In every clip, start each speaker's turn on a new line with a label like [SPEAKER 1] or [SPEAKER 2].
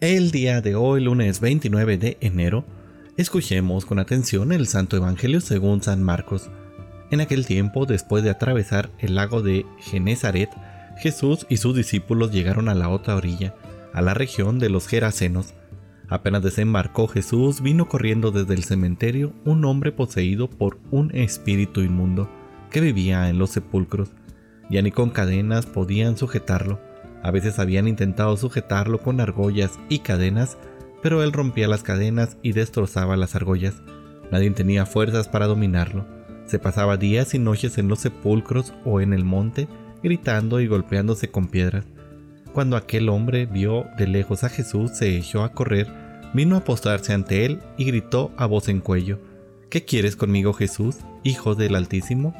[SPEAKER 1] El día de hoy, lunes 29 de enero, escuchemos con atención el Santo Evangelio según San Marcos. En aquel tiempo, después de atravesar el lago de Genezaret, Jesús y sus discípulos llegaron a la otra orilla, a la región de los Gerasenos. Apenas desembarcó Jesús, vino corriendo desde el cementerio un hombre poseído por un espíritu inmundo, que vivía en los sepulcros. Ya ni con cadenas podían sujetarlo a veces habían intentado sujetarlo con argollas y cadenas, pero él rompía las cadenas y destrozaba las argollas. Nadie tenía fuerzas para dominarlo. Se pasaba días y noches en los sepulcros o en el monte, gritando y golpeándose con piedras. Cuando aquel hombre vio de lejos a Jesús, se echó a correr, vino a postrarse ante él y gritó a voz en cuello, ¿Qué quieres conmigo Jesús, Hijo del Altísimo?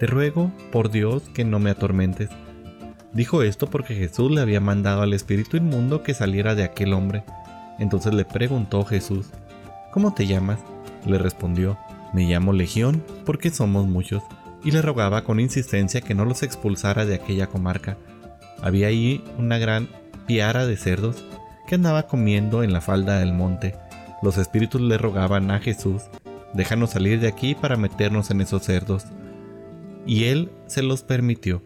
[SPEAKER 1] Te ruego, por Dios, que no me atormentes. Dijo esto porque Jesús le había mandado al espíritu inmundo que saliera de aquel hombre. Entonces le preguntó Jesús, ¿Cómo te llamas? Le respondió, me llamo Legión porque somos muchos, y le rogaba con insistencia que no los expulsara de aquella comarca. Había ahí una gran piara de cerdos que andaba comiendo en la falda del monte. Los espíritus le rogaban a Jesús, déjanos salir de aquí para meternos en esos cerdos. Y él se los permitió.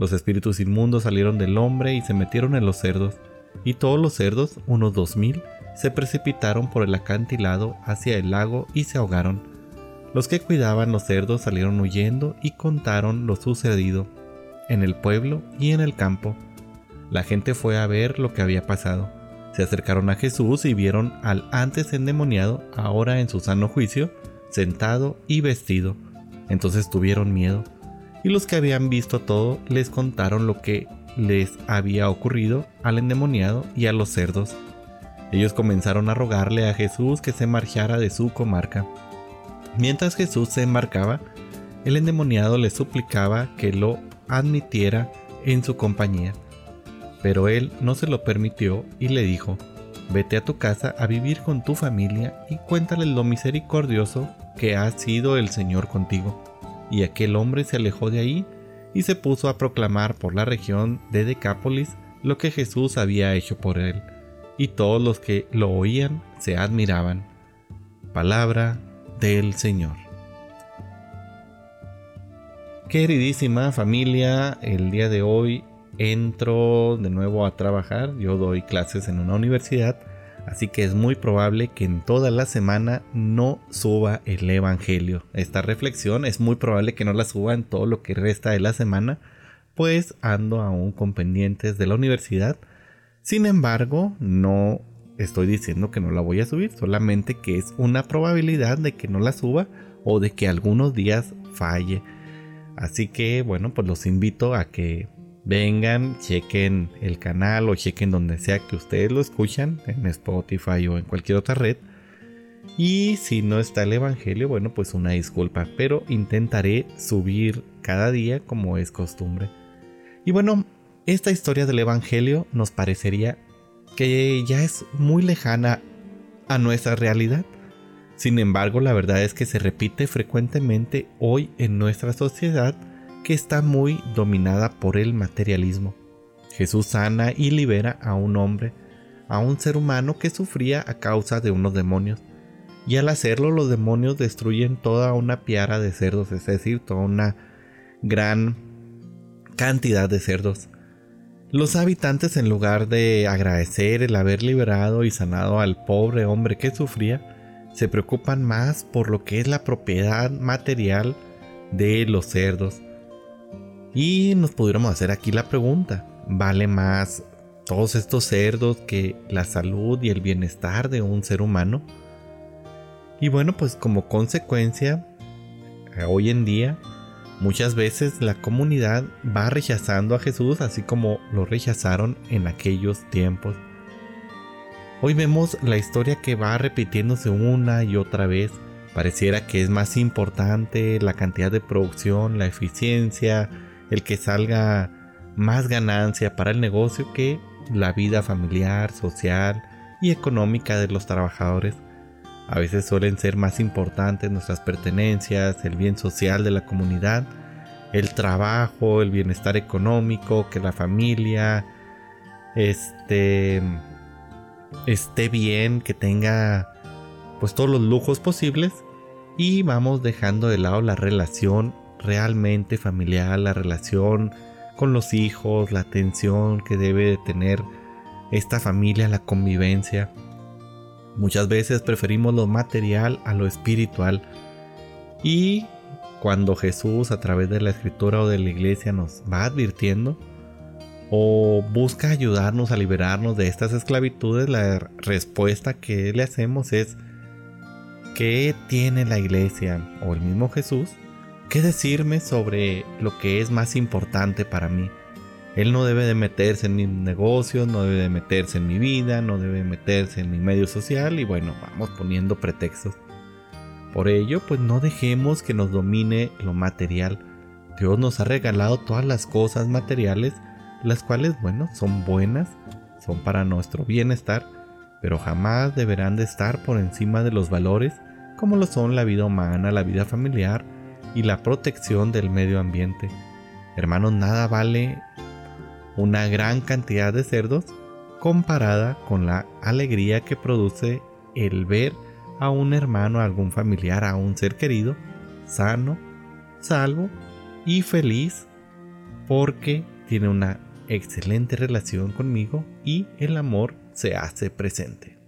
[SPEAKER 1] Los espíritus inmundos salieron del hombre y se metieron en los cerdos, y todos los cerdos, unos dos mil, se precipitaron por el acantilado hacia el lago y se ahogaron. Los que cuidaban los cerdos salieron huyendo y contaron lo sucedido en el pueblo y en el campo. La gente fue a ver lo que había pasado. Se acercaron a Jesús y vieron al antes endemoniado, ahora en su sano juicio, sentado y vestido. Entonces tuvieron miedo y los que habían visto todo les contaron lo que les había ocurrido al endemoniado y a los cerdos. Ellos comenzaron a rogarle a Jesús que se marchara de su comarca. Mientras Jesús se embarcaba, el endemoniado le suplicaba que lo admitiera en su compañía. Pero él no se lo permitió y le dijo, vete a tu casa a vivir con tu familia y cuéntale lo misericordioso que ha sido el Señor contigo. Y aquel hombre se alejó de ahí y se puso a proclamar por la región de Decápolis lo que Jesús había hecho por él, y todos los que lo oían se admiraban. Palabra del Señor. Queridísima familia, el día de hoy entro de nuevo a trabajar, yo doy clases en una universidad Así que es muy probable que en toda la semana no suba el Evangelio. Esta reflexión es muy probable que no la suba en todo lo que resta de la semana, pues ando aún con pendientes de la universidad. Sin embargo, no estoy diciendo que no la voy a subir, solamente que es una probabilidad de que no la suba o de que algunos días falle. Así que bueno, pues los invito a que vengan, chequen el canal o chequen donde sea que ustedes lo escuchan, en Spotify o en cualquier otra red. Y si no está el Evangelio, bueno, pues una disculpa, pero intentaré subir cada día como es costumbre. Y bueno, esta historia del Evangelio nos parecería que ya es muy lejana a nuestra realidad. Sin embargo, la verdad es que se repite frecuentemente hoy en nuestra sociedad que está muy dominada por el materialismo. Jesús sana y libera a un hombre, a un ser humano que sufría a causa de unos demonios. Y al hacerlo los demonios destruyen toda una piara de cerdos, es decir, toda una gran cantidad de cerdos. Los habitantes en lugar de agradecer el haber liberado y sanado al pobre hombre que sufría, se preocupan más por lo que es la propiedad material de los cerdos y nos pudiéramos hacer aquí la pregunta, ¿vale más todos estos cerdos que la salud y el bienestar de un ser humano? Y bueno, pues como consecuencia, eh, hoy en día, muchas veces la comunidad va rechazando a Jesús así como lo rechazaron en aquellos tiempos. Hoy vemos la historia que va repitiéndose una y otra vez. Pareciera que es más importante la cantidad de producción, la eficiencia, el que salga más ganancia para el negocio que la vida familiar, social y económica de los trabajadores. A veces suelen ser más importantes nuestras pertenencias, el bien social de la comunidad, el trabajo, el bienestar económico, que la familia, este esté bien, que tenga pues todos los lujos posibles y vamos dejando de lado la relación realmente familiar, la relación con los hijos, la atención que debe de tener esta familia, la convivencia. Muchas veces preferimos lo material a lo espiritual y cuando Jesús a través de la escritura o de la iglesia nos va advirtiendo o busca ayudarnos a liberarnos de estas esclavitudes, la respuesta que le hacemos es ¿qué tiene la iglesia o el mismo Jesús que decirme sobre lo que es más importante para mí? Él no debe de meterse en mis negocios, no debe de meterse en mi vida, no debe meterse en mi medio social y bueno, vamos poniendo pretextos. Por ello, pues no dejemos que nos domine lo material. Dios nos ha regalado todas las cosas materiales, las cuales, bueno, son buenas, son para nuestro bienestar, pero jamás deberán de estar por encima de los valores como lo son la vida humana, la vida familiar y la protección del medio ambiente. Hermanos, nada vale una gran cantidad de cerdos comparada con la alegría que produce el ver a un hermano, a algún familiar, a un ser querido, sano, salvo y feliz porque tiene una excelente relación conmigo y el amor se hace presente.